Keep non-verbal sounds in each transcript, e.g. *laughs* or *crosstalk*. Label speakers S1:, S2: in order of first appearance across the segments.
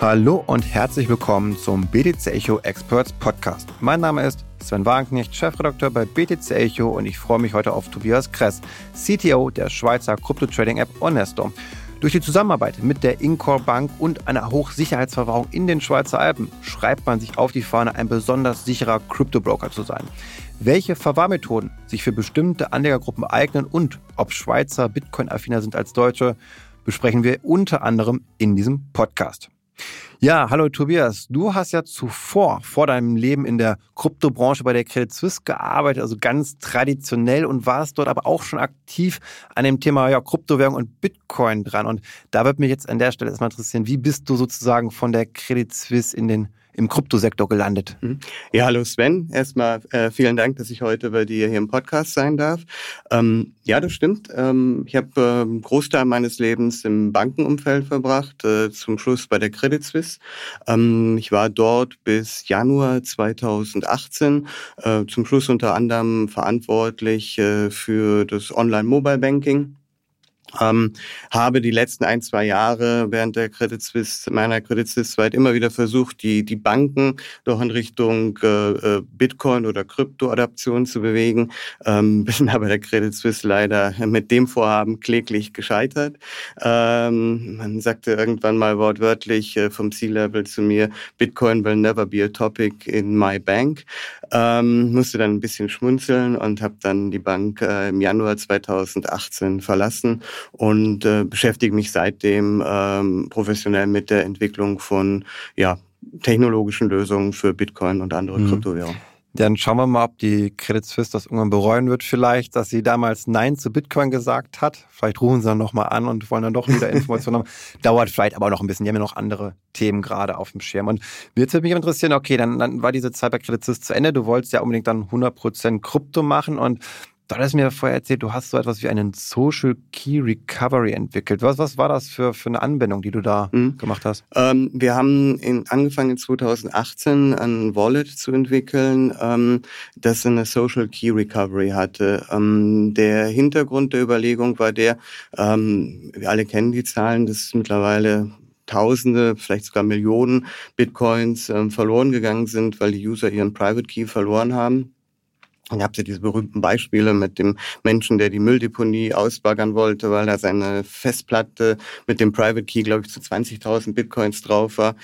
S1: Hallo und herzlich willkommen zum BTC Echo Experts Podcast. Mein Name ist Sven Wagenknecht, Chefredakteur bei BTC Echo und ich freue mich heute auf Tobias Kress, CTO der Schweizer Krypto-Trading-App Onesto. Durch die Zusammenarbeit mit der Incor Bank und einer Hochsicherheitsverwahrung in den Schweizer Alpen schreibt man sich auf die Fahne, ein besonders sicherer Kryptobroker zu sein. Welche Verwahrmethoden sich für bestimmte Anlegergruppen eignen und ob Schweizer Bitcoin-affiner sind als Deutsche, besprechen wir unter anderem in diesem Podcast. Ja, hallo Tobias. Du hast ja zuvor, vor deinem Leben in der Kryptobranche bei der Credit Suisse gearbeitet, also ganz traditionell und warst dort aber auch schon aktiv an dem Thema ja, Kryptowährung und Bitcoin dran. Und da wird mich jetzt an der Stelle erstmal interessieren, wie bist du sozusagen von der Credit Suisse in den im Kryptosektor gelandet. Mhm.
S2: Ja, hallo Sven. Erstmal äh, vielen Dank, dass ich heute bei dir hier im Podcast sein darf. Ähm, ja, das stimmt. Ähm, ich habe äh, einen Großteil meines Lebens im Bankenumfeld verbracht, äh, zum Schluss bei der Credit Suisse. Ähm, ich war dort bis Januar 2018, äh, zum Schluss unter anderem verantwortlich äh, für das Online-Mobile-Banking ähm, habe die letzten ein, zwei Jahre während der Credit Suisse, meiner Credit Suisse Zeit immer wieder versucht, die, die Banken doch in Richtung äh, äh Bitcoin oder Kryptoadaption zu bewegen. Ähm, *laughs* bin aber der Credit Suisse leider mit dem Vorhaben kläglich gescheitert. Ähm, man sagte irgendwann mal wortwörtlich äh, vom C-Level zu mir, Bitcoin will never be a topic in my bank. Ähm, musste dann ein bisschen schmunzeln und habe dann die Bank äh, im Januar 2018 verlassen und äh, beschäftige mich seitdem ähm, professionell mit der Entwicklung von ja, technologischen Lösungen für Bitcoin und andere mhm. Kryptowährungen.
S1: Dann schauen wir mal, ob die Credit Suisse das irgendwann bereuen wird, vielleicht, dass sie damals Nein zu Bitcoin gesagt hat. Vielleicht rufen sie dann nochmal an und wollen dann doch wieder *laughs* Informationen haben. Dauert vielleicht aber noch ein bisschen. Die haben ja noch andere Themen gerade auf dem Schirm. Und mir würde mich interessieren, okay, dann, dann war diese Zeit bei Credit Suisse zu Ende. Du wolltest ja unbedingt dann 100% Krypto machen und Du hattest mir vorher erzählt, du hast so etwas wie einen Social Key Recovery entwickelt. Was, was war das für, für eine Anwendung, die du da mhm. gemacht hast?
S2: Ähm, wir haben in, angefangen in 2018 ein Wallet zu entwickeln, ähm, das eine Social Key Recovery hatte. Ähm, der Hintergrund der Überlegung war der, ähm, wir alle kennen die Zahlen, das ist mittlerweile Tausende, vielleicht sogar Millionen Bitcoins ähm, verloren gegangen sind, weil die User ihren Private Key verloren haben. Und habt ihr diese berühmten Beispiele mit dem Menschen, der die Mülldeponie ausbaggern wollte, weil da seine Festplatte mit dem Private Key, glaube ich, zu 20.000 Bitcoins drauf war.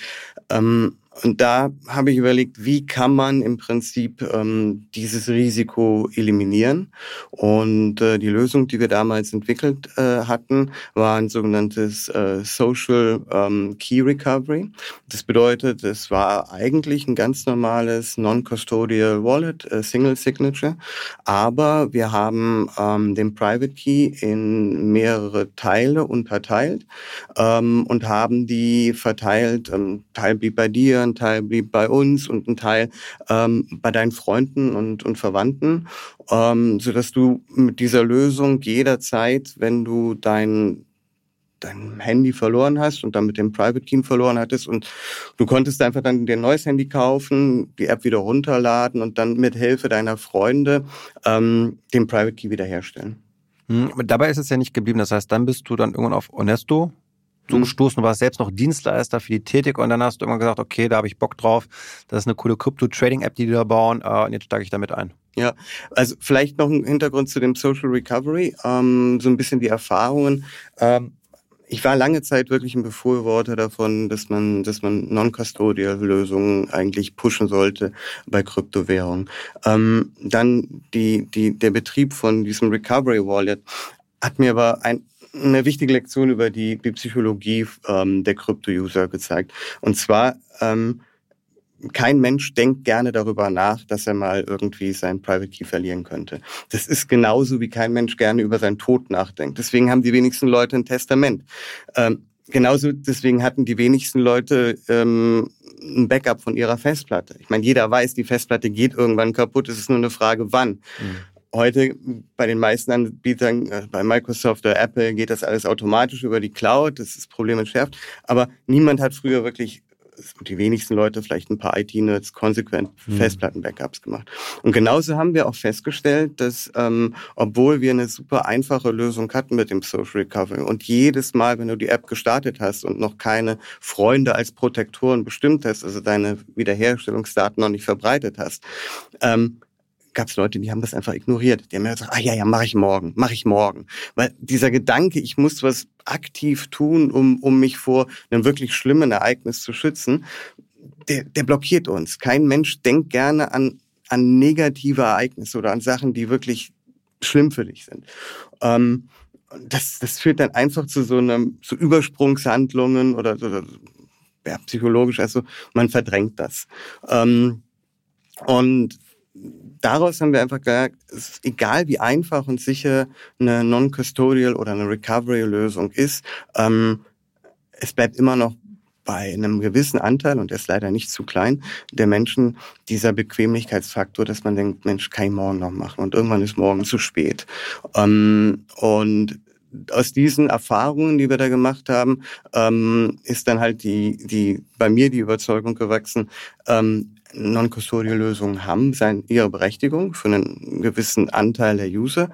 S2: Ähm, und da habe ich überlegt, wie kann man im Prinzip ähm, dieses Risiko eliminieren. Und äh, die Lösung, die wir damals entwickelt äh, hatten, war ein sogenanntes äh, Social ähm, Key Recovery. Das bedeutet, es war eigentlich ein ganz normales Non-Custodial Wallet, äh, Single Signature, aber wir haben ähm, den Private Key in mehrere Teile unterteilt ähm, und haben die verteilt. Ähm, Teil blieb bei dir, ein Teil blieb bei uns und ein Teil ähm, bei deinen Freunden und, und Verwandten, ähm, sodass du mit dieser Lösung jederzeit, wenn du dein dein Handy verloren hast und dann mit dem Private Key verloren hattest und du konntest einfach dann dir ein neues Handy kaufen, die App wieder runterladen und dann mit Hilfe deiner Freunde ähm, den Private Key wiederherstellen.
S1: Hm, dabei ist es ja nicht geblieben. Das heißt, dann bist du dann irgendwann auf Onesto zugestoßen, du warst selbst noch Dienstleister für die Tätig und dann hast du immer gesagt, okay, da habe ich Bock drauf. Das ist eine coole Crypto-Trading-App, die die da bauen äh, und jetzt steige ich damit ein.
S2: Ja, also vielleicht noch ein Hintergrund zu dem Social Recovery, ähm, so ein bisschen die Erfahrungen. Ähm, ich war lange Zeit wirklich ein Befürworter davon, dass man, dass man Non-Custodial-Lösungen eigentlich pushen sollte bei Kryptowährungen. Ähm, dann die, die, der Betrieb von diesem Recovery Wallet hat mir aber ein, eine wichtige Lektion über die, die Psychologie ähm, der Krypto-User gezeigt. Und zwar, ähm, kein Mensch denkt gerne darüber nach, dass er mal irgendwie sein Private Key verlieren könnte. Das ist genauso wie kein Mensch gerne über seinen Tod nachdenkt. Deswegen haben die wenigsten Leute ein Testament. Ähm, genauso deswegen hatten die wenigsten Leute ähm, ein Backup von ihrer Festplatte. Ich meine, jeder weiß, die Festplatte geht irgendwann kaputt. Es ist nur eine Frage, wann. Mhm heute bei den meisten Anbietern, äh, bei Microsoft oder Apple, geht das alles automatisch über die Cloud. Das ist Problem entschärft. Aber niemand hat früher wirklich die wenigsten Leute, vielleicht ein paar IT-Nerds, konsequent mhm. Festplatten-Backups gemacht. Und genauso haben wir auch festgestellt, dass ähm, obwohl wir eine super einfache Lösung hatten mit dem Social Recovery und jedes Mal, wenn du die App gestartet hast und noch keine Freunde als Protektoren bestimmt hast, also deine Wiederherstellungsdaten noch nicht verbreitet hast, ähm, gab es Leute, die haben das einfach ignoriert. Die haben gesagt, ah ja, ja, mache ich morgen, mache ich morgen. Weil dieser Gedanke, ich muss was aktiv tun, um, um mich vor einem wirklich schlimmen Ereignis zu schützen, der, der blockiert uns. Kein Mensch denkt gerne an, an negative Ereignisse oder an Sachen, die wirklich schlimm für dich sind. Ähm, das, das führt dann einfach zu so einem, zu Übersprungshandlungen oder, oder ja, psychologisch, also man verdrängt das. Ähm, und daraus haben wir einfach gesagt, es ist egal wie einfach und sicher eine Non-Custodial oder eine Recovery-Lösung ist, ähm, es bleibt immer noch bei einem gewissen Anteil, und der ist leider nicht zu klein, der Menschen dieser Bequemlichkeitsfaktor, dass man denkt, Mensch, kann ich morgen noch machen und irgendwann ist morgen zu spät. Ähm, und aus diesen Erfahrungen, die wir da gemacht haben, ähm, ist dann halt die, die bei mir die Überzeugung gewachsen, ähm, Non-Custodial-Lösungen haben sein, ihre Berechtigung für einen gewissen Anteil der User.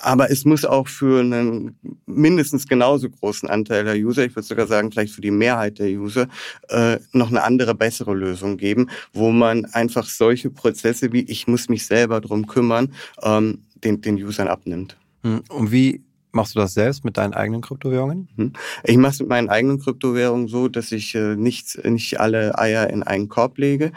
S2: Aber es muss auch für einen mindestens genauso großen Anteil der User, ich würde sogar sagen, vielleicht für die Mehrheit der User, äh, noch eine andere, bessere Lösung geben, wo man einfach solche Prozesse wie ich muss mich selber drum kümmern, ähm, den, den Usern abnimmt.
S1: Hm, und wie Machst du das selbst mit deinen eigenen Kryptowährungen?
S2: Hm. Ich mache es mit meinen eigenen Kryptowährungen so, dass ich äh, nicht, nicht alle Eier in einen Korb lege.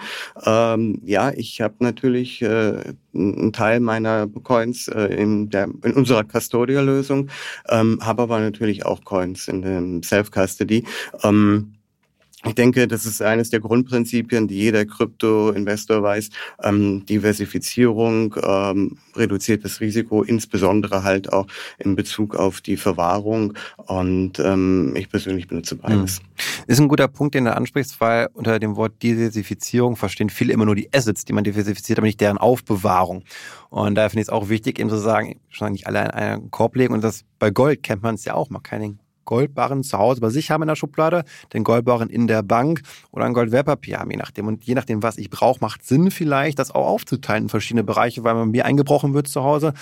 S2: Ähm, ja, ich habe natürlich äh, einen Teil meiner Coins äh, in, der, in unserer Custodial-Lösung, ähm, habe aber natürlich auch Coins in dem Self-Custody. Ähm, ich denke, das ist eines der Grundprinzipien, die jeder Krypto-Investor weiß. Ähm, Diversifizierung ähm, reduziert das Risiko, insbesondere halt auch in Bezug auf die Verwahrung. Und ähm, ich persönlich benutze beides. Hm.
S1: Ist ein guter Punkt, den du ansprichst, weil unter dem Wort Diversifizierung verstehen viele immer nur die Assets, die man diversifiziert, aber nicht deren Aufbewahrung. Und daher finde ich es auch wichtig, eben zu sagen, schon nicht alle in einen Korb legen. Und das bei Gold kennt man es ja auch. Man kann den Goldbarren zu Hause bei sich haben in der Schublade, den Goldbarren in der Bank oder ein Goldwertpapier haben, je nachdem. Und je nachdem, was ich brauche, macht Sinn vielleicht, das auch aufzuteilen in verschiedene Bereiche, weil man mir eingebrochen wird zu Hause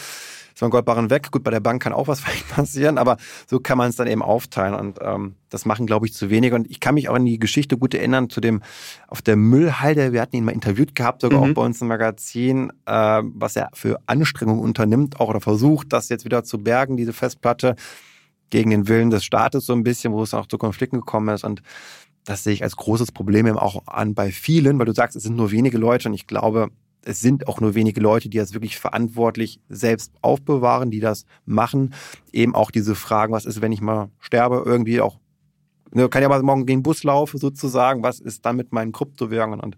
S1: ist mein Goldbarren weg. Gut, bei der Bank kann auch was *laughs* vielleicht passieren, aber so kann man es dann eben aufteilen. Und ähm, das machen, glaube ich, zu wenig. Und ich kann mich auch an die Geschichte gut erinnern zu dem auf der Müllhalde. Wir hatten ihn mal interviewt gehabt, sogar mhm. auch bei uns im Magazin, äh, was er für Anstrengungen unternimmt, auch oder versucht, das jetzt wieder zu bergen, diese Festplatte gegen den Willen des Staates so ein bisschen, wo es auch zu Konflikten gekommen ist. Und das sehe ich als großes Problem eben auch an bei vielen, weil du sagst, es sind nur wenige Leute und ich glaube, es sind auch nur wenige Leute, die das wirklich verantwortlich selbst aufbewahren, die das machen. Eben auch diese Fragen, was ist, wenn ich mal sterbe, irgendwie auch Ne, kann ja mal morgen gegen Bus laufen, sozusagen. Was ist dann mit meinen Kryptowährungen? Und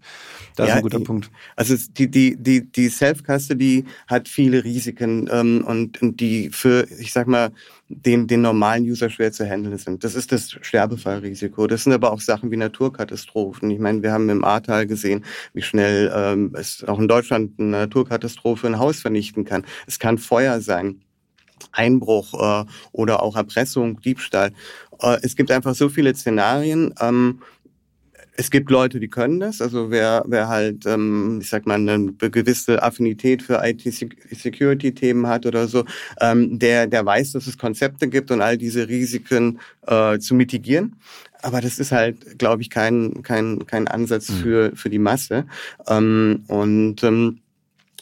S1: das ja, ist ein guter
S2: die,
S1: Punkt.
S2: Also die, die, die, die Self-Custody hat viele Risiken ähm, und, und die für, ich sag mal, den, den normalen User schwer zu handeln sind. Das ist das Sterbefallrisiko. Das sind aber auch Sachen wie Naturkatastrophen. Ich meine, wir haben im Ahrtal gesehen, wie schnell ähm, es auch in Deutschland eine Naturkatastrophe ein Haus vernichten kann. Es kann Feuer sein. Einbruch äh, oder auch Erpressung, Diebstahl. Äh, es gibt einfach so viele Szenarien. Ähm, es gibt Leute, die können das. Also wer, wer halt, ähm, ich sag mal, eine gewisse Affinität für IT-Security-Themen hat oder so, ähm, der, der weiß, dass es Konzepte gibt und all diese Risiken äh, zu mitigieren. Aber das ist halt, glaube ich, kein, kein, kein Ansatz mhm. für, für die Masse. Ähm, und ähm,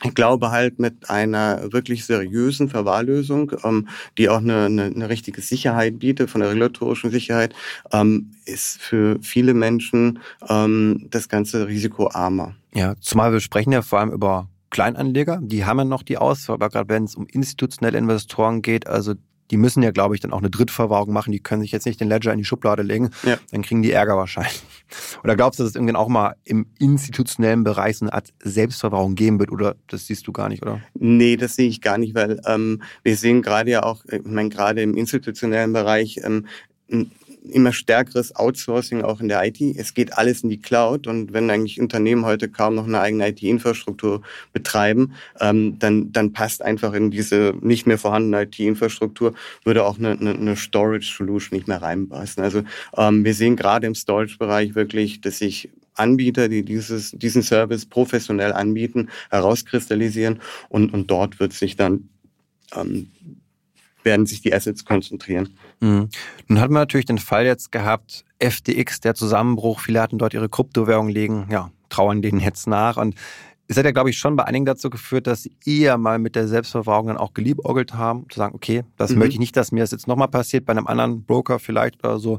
S2: ich glaube halt mit einer wirklich seriösen Verwahrlösung, ähm, die auch eine, eine, eine richtige Sicherheit bietet, von der regulatorischen Sicherheit, ähm, ist für viele Menschen ähm, das ganze Risiko armer.
S1: Ja, zumal wir sprechen ja vor allem über Kleinanleger, die haben ja noch die Auswahl, aber gerade wenn es um institutionelle Investoren geht, also die müssen ja, glaube ich, dann auch eine Drittverwahrung machen. Die können sich jetzt nicht den Ledger in die Schublade legen. Ja. Dann kriegen die Ärger wahrscheinlich. *laughs* Oder glaubst du, dass es irgendwann auch mal im institutionellen Bereich so eine Art Selbstverwahrung geben wird? Oder das siehst du gar nicht, oder?
S2: Nee, das sehe ich gar nicht, weil ähm, wir sehen gerade ja auch, ich meine, gerade im institutionellen Bereich, ähm, immer stärkeres Outsourcing auch in der IT. Es geht alles in die Cloud und wenn eigentlich Unternehmen heute kaum noch eine eigene IT-Infrastruktur betreiben, ähm, dann, dann passt einfach in diese nicht mehr vorhandene IT-Infrastruktur, würde auch eine, eine, eine Storage-Solution nicht mehr reinpassen. Also ähm, wir sehen gerade im Storage-Bereich wirklich, dass sich Anbieter, die dieses, diesen Service professionell anbieten, herauskristallisieren und, und dort wird sich dann ähm, werden sich die Assets konzentrieren.
S1: Mhm. Nun hat man natürlich den Fall jetzt gehabt, FTX, der Zusammenbruch, viele hatten dort ihre Kryptowährung liegen, ja, trauern denen jetzt nach und es hat ja, glaube ich, schon bei einigen dazu geführt, dass sie eher mal mit der Selbstverwahrung dann auch geliebäugelt haben, zu sagen, okay, das mhm. möchte ich nicht, dass mir das jetzt nochmal passiert, bei einem anderen Broker vielleicht oder so.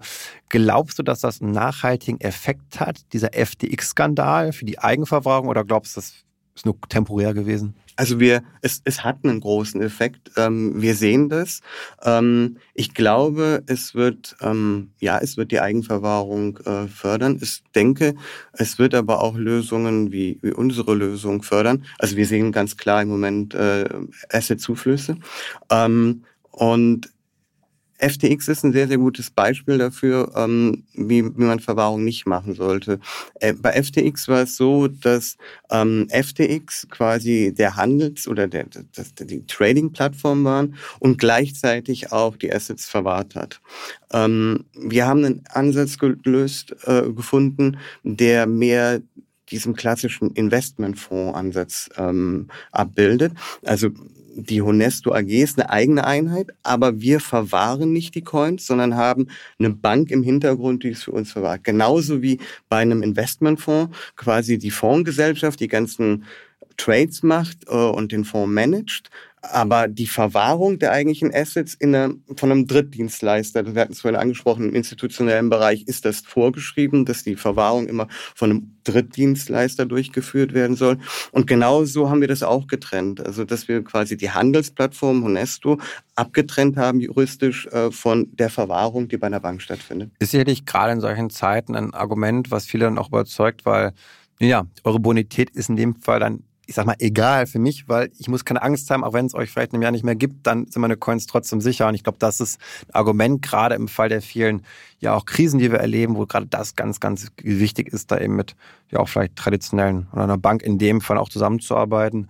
S1: Glaubst du, dass das einen nachhaltigen Effekt hat, dieser FTX-Skandal für die Eigenverwahrung oder glaubst du, das ist nur temporär gewesen?
S2: Also wir, es, es hat einen großen Effekt. Ähm, wir sehen das. Ähm, ich glaube, es wird, ähm, ja, es wird die Eigenverwahrung äh, fördern. Ich denke, es wird aber auch Lösungen wie, wie unsere Lösung fördern. Also wir sehen ganz klar im Moment äh, Asset-Zuflüsse. Ähm, und FTX ist ein sehr, sehr gutes Beispiel dafür, ähm, wie, wie man Verwahrung nicht machen sollte. Äh, bei FTX war es so, dass ähm, FTX quasi der Handels- oder der, das, die Trading-Plattform waren und gleichzeitig auch die Assets verwahrt hat. Ähm, wir haben einen Ansatz gelöst, äh, gefunden, der mehr diesem klassischen Investmentfonds-Ansatz ähm, abbildet. Also die Honesto AG ist eine eigene Einheit, aber wir verwahren nicht die Coins, sondern haben eine Bank im Hintergrund, die es für uns verwahrt. Genauso wie bei einem Investmentfonds quasi die Fondsgesellschaft die ganzen Trades macht äh, und den Fonds managt, aber die Verwahrung der eigentlichen Assets in einer, von einem Drittdienstleister, wir hatten es vorhin angesprochen, im institutionellen Bereich ist das vorgeschrieben, dass die Verwahrung immer von einem Drittdienstleister durchgeführt werden soll. Und genau so haben wir das auch getrennt. Also, dass wir quasi die Handelsplattform Honesto abgetrennt haben juristisch äh, von der Verwahrung, die bei einer Bank stattfindet.
S1: Ist sicherlich gerade in solchen Zeiten ein Argument, was viele dann auch überzeugt, weil ja, eure Bonität ist in dem Fall dann ich sag mal, egal für mich, weil ich muss keine Angst haben, auch wenn es euch vielleicht in einem Jahr nicht mehr gibt, dann sind meine Coins trotzdem sicher. Und ich glaube, das ist ein Argument, gerade im Fall der vielen, ja auch Krisen, die wir erleben, wo gerade das ganz, ganz wichtig ist, da eben mit ja auch vielleicht traditionellen oder einer Bank in dem Fall auch zusammenzuarbeiten.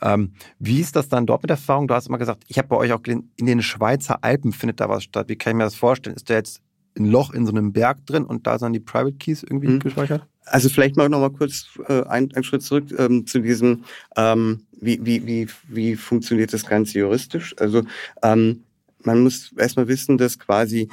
S1: Ähm, wie ist das dann dort mit Erfahrung? Du hast immer gesagt, ich habe bei euch auch in den Schweizer Alpen findet da was statt. Wie kann ich mir das vorstellen? Ist da jetzt ein Loch in so einem Berg drin und da sind die Private Keys irgendwie mhm. gespeichert?
S2: Also vielleicht mal noch mal kurz äh, einen, einen Schritt zurück ähm, zu diesem, ähm, wie, wie, wie, wie funktioniert das Ganze juristisch? Also ähm, man muss erstmal wissen, dass quasi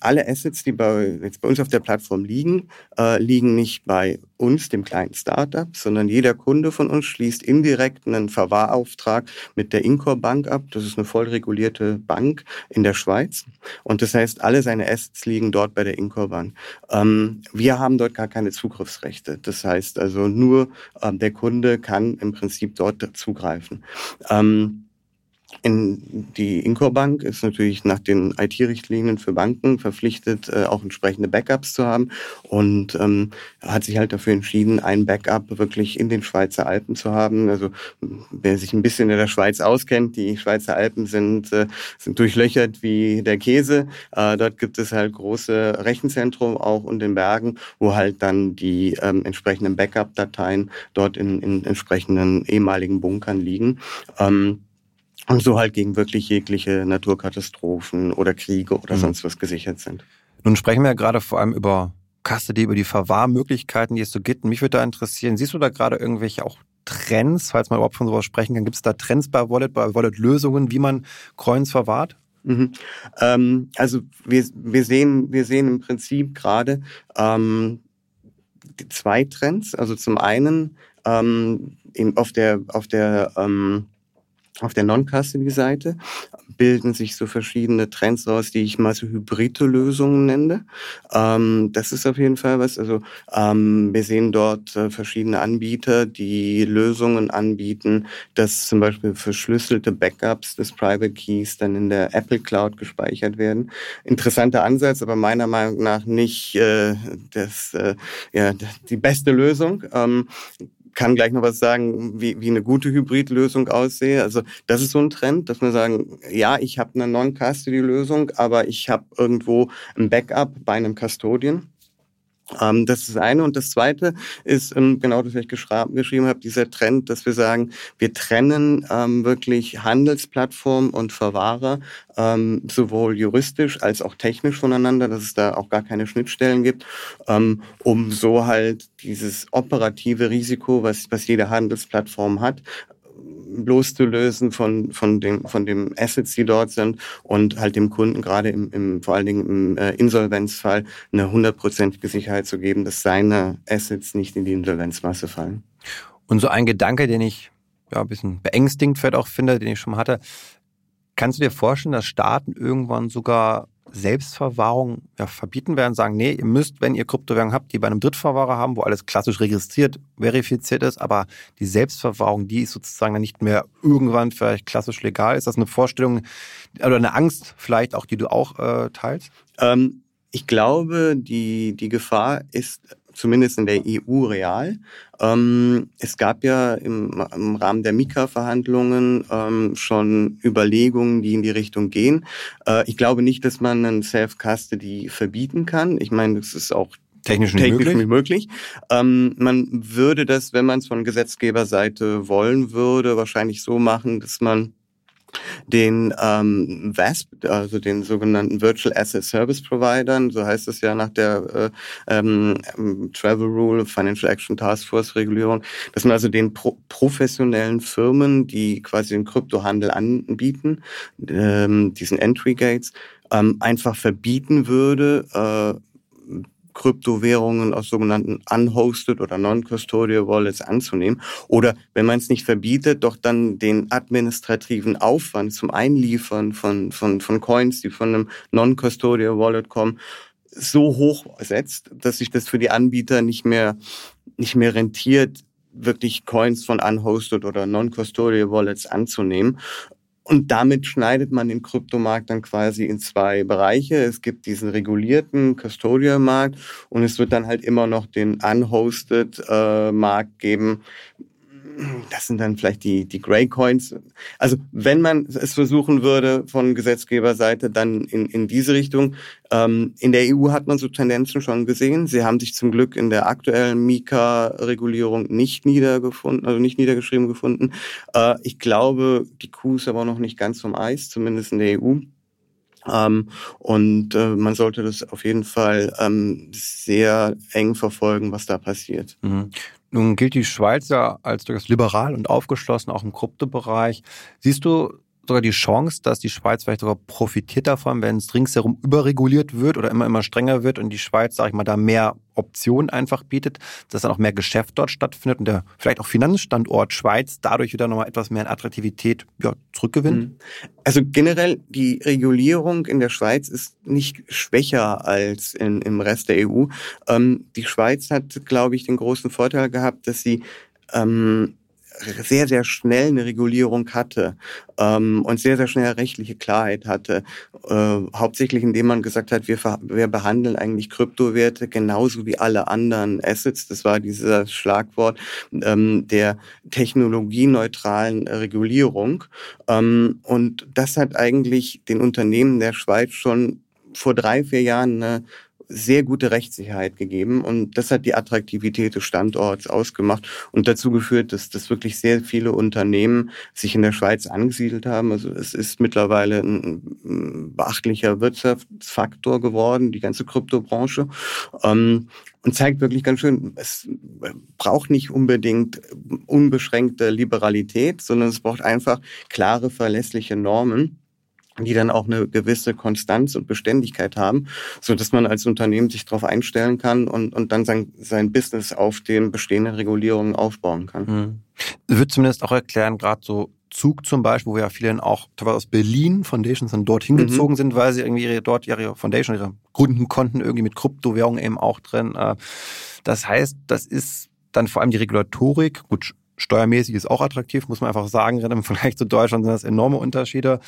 S2: alle Assets, die bei, jetzt bei uns auf der Plattform liegen, äh, liegen nicht bei uns, dem kleinen Startup, sondern jeder Kunde von uns schließt indirekt einen Verwahrauftrag mit der Incor Bank ab. Das ist eine voll regulierte Bank in der Schweiz. Und das heißt, alle seine Assets liegen dort bei der Incor Bank. Ähm, wir haben dort gar keine Zugriffsrechte. Das heißt also nur ähm, der Kunde kann im Prinzip dort zugreifen. Ähm, in die Incorbank ist natürlich nach den IT-Richtlinien für Banken verpflichtet, äh, auch entsprechende Backups zu haben und ähm, hat sich halt dafür entschieden, ein Backup wirklich in den Schweizer Alpen zu haben. Also wer sich ein bisschen in der Schweiz auskennt, die Schweizer Alpen sind, äh, sind durchlöchert wie der Käse. Äh, dort gibt es halt große Rechenzentrum auch in den Bergen, wo halt dann die ähm, entsprechenden Backup-Dateien dort in, in entsprechenden ehemaligen Bunkern liegen. Ähm, und so halt gegen wirklich jegliche Naturkatastrophen oder Kriege oder mhm. sonst was gesichert sind.
S1: Nun sprechen wir ja gerade vor allem über Custody, über die Verwahrmöglichkeiten, die es so gibt. mich würde da interessieren, siehst du da gerade irgendwelche auch Trends, falls man überhaupt von sowas sprechen kann, gibt es da Trends bei Wallet, bei Wallet-Lösungen, wie man Coins verwahrt?
S2: Mhm. Ähm, also wir, wir, sehen, wir sehen im Prinzip gerade ähm, zwei Trends. Also zum einen ähm, auf der, auf der ähm, auf der Non-Custody-Seite bilden sich so verschiedene Trends raus, die ich mal so hybride Lösungen nenne. Ähm, das ist auf jeden Fall was. Also ähm, wir sehen dort äh, verschiedene Anbieter, die Lösungen anbieten, dass zum Beispiel verschlüsselte Backups des Private Keys dann in der Apple Cloud gespeichert werden. Interessanter Ansatz, aber meiner Meinung nach nicht äh, das, äh, ja, die beste Lösung. Ähm, kann gleich noch was sagen, wie, wie eine gute Hybridlösung aussehe. Also das ist so ein Trend, dass wir sagen, ja, ich habe eine Non-Custody-Lösung, aber ich habe irgendwo ein Backup bei einem Custodian. Ähm, das ist das eine. Und das zweite ist, ähm, genau das, was ich geschrieben habe, dieser Trend, dass wir sagen, wir trennen ähm, wirklich Handelsplattform und Verwahrer ähm, sowohl juristisch als auch technisch voneinander, dass es da auch gar keine Schnittstellen gibt, ähm, um so halt dieses operative Risiko, was, was jede Handelsplattform hat, loszulösen von, von, dem, von dem Assets, die dort sind und halt dem Kunden gerade im, im vor allen Dingen im äh, Insolvenzfall eine hundertprozentige Sicherheit zu geben, dass seine Assets nicht in die Insolvenzmasse fallen.
S1: Und so ein Gedanke, den ich ja, ein bisschen beängstigend vielleicht auch finde, den ich schon mal hatte, kannst du dir vorstellen, dass Staaten irgendwann sogar Selbstverwahrung ja, verbieten werden, sagen, nee, ihr müsst, wenn ihr Kryptowährungen habt, die bei einem Drittverwahrer haben, wo alles klassisch registriert, verifiziert ist, aber die Selbstverwahrung, die ist sozusagen nicht mehr irgendwann vielleicht klassisch legal. Ist das eine Vorstellung oder eine Angst vielleicht auch, die du auch äh, teilst?
S2: Ähm, ich glaube, die, die Gefahr ist zumindest in der EU real. Ähm, es gab ja im, im Rahmen der Mika-Verhandlungen ähm, schon Überlegungen, die in die Richtung gehen. Äh, ich glaube nicht, dass man einen Self-Custody verbieten kann. Ich meine, das ist auch
S1: technisch nicht technisch möglich.
S2: möglich. Ähm, man würde das, wenn man es von Gesetzgeberseite wollen würde, wahrscheinlich so machen, dass man den ähm, VASP, also den sogenannten Virtual Asset Service Providern, so heißt es ja nach der äh, ähm, Travel Rule, Financial Action Task Force Regulierung, dass man also den pro professionellen Firmen, die quasi den Kryptohandel anbieten, ähm, diesen Entry Gates, ähm, einfach verbieten würde, äh, Kryptowährungen aus sogenannten unhosted oder non-custodial Wallets anzunehmen. Oder wenn man es nicht verbietet, doch dann den administrativen Aufwand zum Einliefern von, von, von Coins, die von einem non-custodial Wallet kommen, so hoch setzt, dass sich das für die Anbieter nicht mehr, nicht mehr rentiert, wirklich Coins von unhosted oder non-custodial Wallets anzunehmen. Und damit schneidet man den Kryptomarkt dann quasi in zwei Bereiche. Es gibt diesen regulierten Custodial-Markt und es wird dann halt immer noch den unhosted äh, geben, das sind dann vielleicht die, die Grey Coins. Also wenn man es versuchen würde von Gesetzgeberseite, dann in, in diese Richtung. Ähm, in der EU hat man so Tendenzen schon gesehen. Sie haben sich zum Glück in der aktuellen Mika-Regulierung nicht niedergefunden, also nicht niedergeschrieben gefunden. Äh, ich glaube, die Kuh ist aber noch nicht ganz vom Eis, zumindest in der EU. Ähm, und äh, man sollte das auf jeden Fall ähm, sehr eng verfolgen, was da passiert.
S1: Mhm. Nun gilt die Schweiz ja als durchaus liberal und aufgeschlossen, auch im Kryptobereich. Siehst du sogar die Chance, dass die Schweiz vielleicht sogar profitiert davon, wenn es ringsherum überreguliert wird oder immer, immer strenger wird und die Schweiz, sage ich mal, da mehr Optionen einfach bietet, dass dann auch mehr Geschäft dort stattfindet und der vielleicht auch Finanzstandort Schweiz dadurch wieder nochmal etwas mehr an Attraktivität ja, zurückgewinnt? Mhm.
S2: Also generell die Regulierung in der Schweiz ist nicht schwächer als in, im Rest der EU. Ähm, die Schweiz hat, glaube ich, den großen Vorteil gehabt, dass sie ähm, sehr, sehr schnell eine Regulierung hatte ähm, und sehr, sehr schnell rechtliche Klarheit hatte. Äh, hauptsächlich indem man gesagt hat, wir, wir behandeln eigentlich Kryptowerte genauso wie alle anderen Assets. Das war dieses Schlagwort ähm, der technologieneutralen Regulierung. Ähm, und das hat eigentlich den Unternehmen der Schweiz schon vor drei, vier Jahren eine sehr gute Rechtssicherheit gegeben und das hat die Attraktivität des Standorts ausgemacht und dazu geführt, dass, dass wirklich sehr viele Unternehmen sich in der Schweiz angesiedelt haben. Also es ist mittlerweile ein beachtlicher Wirtschaftsfaktor geworden, die ganze Kryptobranche. Ähm, und zeigt wirklich ganz schön, es braucht nicht unbedingt unbeschränkte Liberalität, sondern es braucht einfach klare, verlässliche Normen die dann auch eine gewisse Konstanz und Beständigkeit haben, so dass man als Unternehmen sich darauf einstellen kann und, und dann sein, sein Business auf den bestehenden Regulierungen aufbauen kann. Mhm.
S1: Wird zumindest auch erklären, gerade so Zug zum Beispiel, wo ja viele dann auch teilweise aus Berlin Foundations dann dorthin mhm. gezogen sind, weil sie irgendwie ihre, dort ihre Foundation, ihre gründen konnten, irgendwie mit Kryptowährungen eben auch drin. Äh, das heißt, das ist dann vor allem die Regulatorik, gut, Steuermäßig ist auch attraktiv, muss man einfach sagen. Im Vergleich zu Deutschland sind das enorme Unterschiede.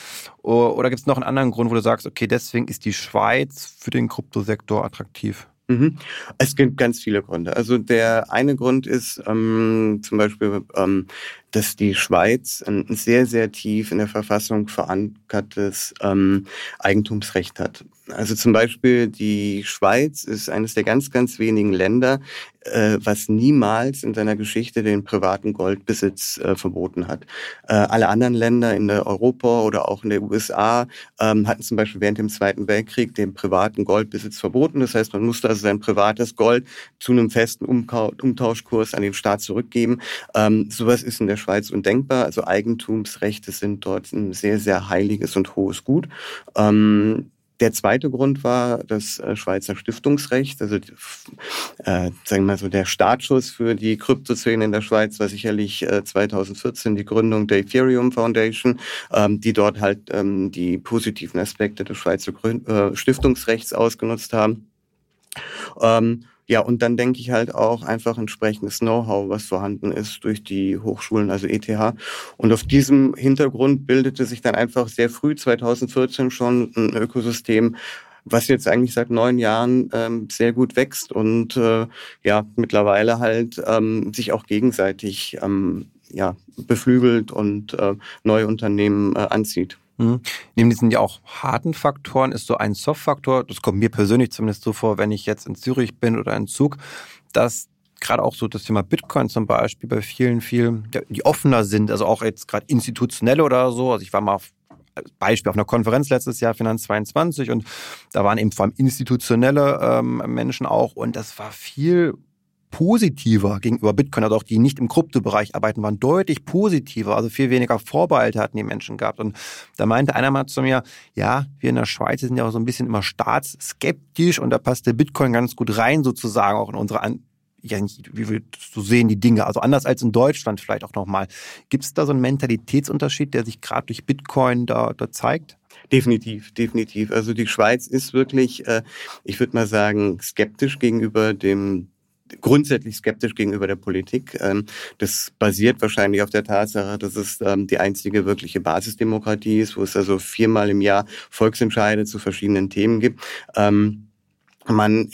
S1: Oder gibt es noch einen anderen Grund, wo du sagst, okay, deswegen ist die Schweiz für den Kryptosektor attraktiv?
S2: Mhm. Es gibt ganz viele Gründe. Also der eine Grund ist ähm, zum Beispiel, ähm, dass die Schweiz ein sehr, sehr tief in der Verfassung verankertes ähm, Eigentumsrecht hat. Also zum Beispiel die Schweiz ist eines der ganz, ganz wenigen Länder, äh, was niemals in seiner Geschichte den privaten Goldbesitz äh, verboten hat. Äh, alle anderen Länder in der Europa oder auch in der USA ähm, hatten zum Beispiel während dem Zweiten Weltkrieg den privaten Goldbesitz verboten. Das heißt, man musste also sein privates Gold zu einem festen Umtauschkurs an den Staat zurückgeben. Ähm, sowas ist in der Schweiz undenkbar. Also Eigentumsrechte sind dort ein sehr, sehr heiliges und hohes Gut. Ähm, der zweite Grund war das äh, Schweizer Stiftungsrecht. Also, äh, sagen wir mal so, der Startschuss für die Kryptoszene in der Schweiz war sicherlich äh, 2014 die Gründung der Ethereum Foundation, ähm, die dort halt ähm, die positiven Aspekte des Schweizer Grün äh, Stiftungsrechts ausgenutzt haben. Ähm, ja, und dann denke ich halt auch einfach entsprechendes Know-how, was vorhanden ist durch die Hochschulen, also ETH. Und auf diesem Hintergrund bildete sich dann einfach sehr früh, 2014 schon, ein Ökosystem, was jetzt eigentlich seit neun Jahren ähm, sehr gut wächst und äh, ja mittlerweile halt ähm, sich auch gegenseitig ähm, ja beflügelt und äh, neue Unternehmen äh, anzieht.
S1: Mhm. Neben diesen ja auch harten Faktoren ist so ein Soft-Faktor, das kommt mir persönlich zumindest so vor, wenn ich jetzt in Zürich bin oder in Zug, dass gerade auch so das Thema Bitcoin zum Beispiel bei vielen, vielen, die offener sind, also auch jetzt gerade institutionelle oder so. Also ich war mal auf Beispiel auf einer Konferenz letztes Jahr, Finanz 22, und da waren eben vor allem institutionelle ähm, Menschen auch und das war viel positiver gegenüber Bitcoin, also auch die nicht im Kryptobereich arbeiten, waren deutlich positiver, also viel weniger Vorbehalte hatten die Menschen gehabt. Und da meinte einer mal zu mir, ja, wir in der Schweiz sind ja auch so ein bisschen immer staatsskeptisch und da passt der Bitcoin ganz gut rein, sozusagen auch in unsere An ja, wie wir so sehen die Dinge, also anders als in Deutschland vielleicht auch nochmal. Gibt es da so einen Mentalitätsunterschied, der sich gerade durch Bitcoin da, da zeigt?
S2: Definitiv, definitiv. Also die Schweiz ist wirklich, äh, ich würde mal sagen, skeptisch gegenüber dem grundsätzlich skeptisch gegenüber der Politik. Ähm, das basiert wahrscheinlich auf der Tatsache, dass es ähm, die einzige wirkliche Basisdemokratie ist, wo es also viermal im Jahr Volksentscheide zu verschiedenen Themen gibt. Ähm, man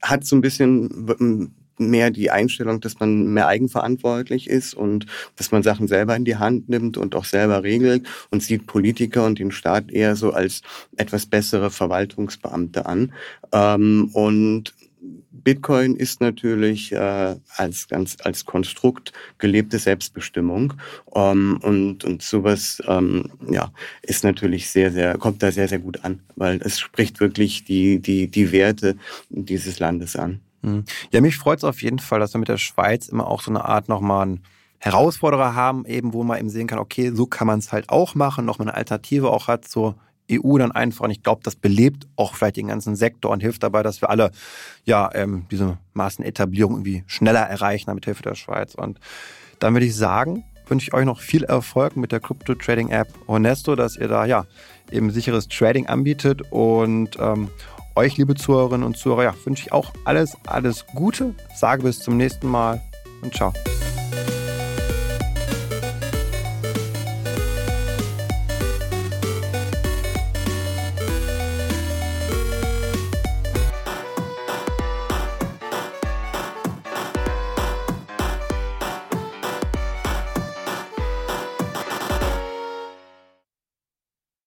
S2: hat so ein bisschen mehr die Einstellung, dass man mehr eigenverantwortlich ist und dass man Sachen selber in die Hand nimmt und auch selber regelt und sieht Politiker und den Staat eher so als etwas bessere Verwaltungsbeamte an. und Bitcoin ist natürlich äh, als ganz als Konstrukt gelebte Selbstbestimmung ähm, und und sowas ähm, ja ist natürlich sehr sehr kommt da sehr sehr gut an, weil es spricht wirklich die die die Werte dieses Landes an.
S1: Hm. Ja, mich freut es auf jeden Fall, dass wir mit der Schweiz immer auch so eine Art nochmal einen Herausforderer haben, eben wo man eben sehen kann, okay, so kann man es halt auch machen, noch mal eine Alternative auch hat, so EU dann einfach. Und ich glaube, das belebt auch vielleicht den ganzen Sektor und hilft dabei, dass wir alle ja ähm, diese Maßenetablierung irgendwie schneller erreichen mit Hilfe der Schweiz. Und dann würde ich sagen, wünsche ich euch noch viel Erfolg mit der Crypto Trading App Honesto, dass ihr da ja eben sicheres Trading anbietet und ähm, euch, liebe Zuhörerinnen und Zuhörer, ja, wünsche ich auch alles, alles Gute. Sage bis zum nächsten Mal und ciao.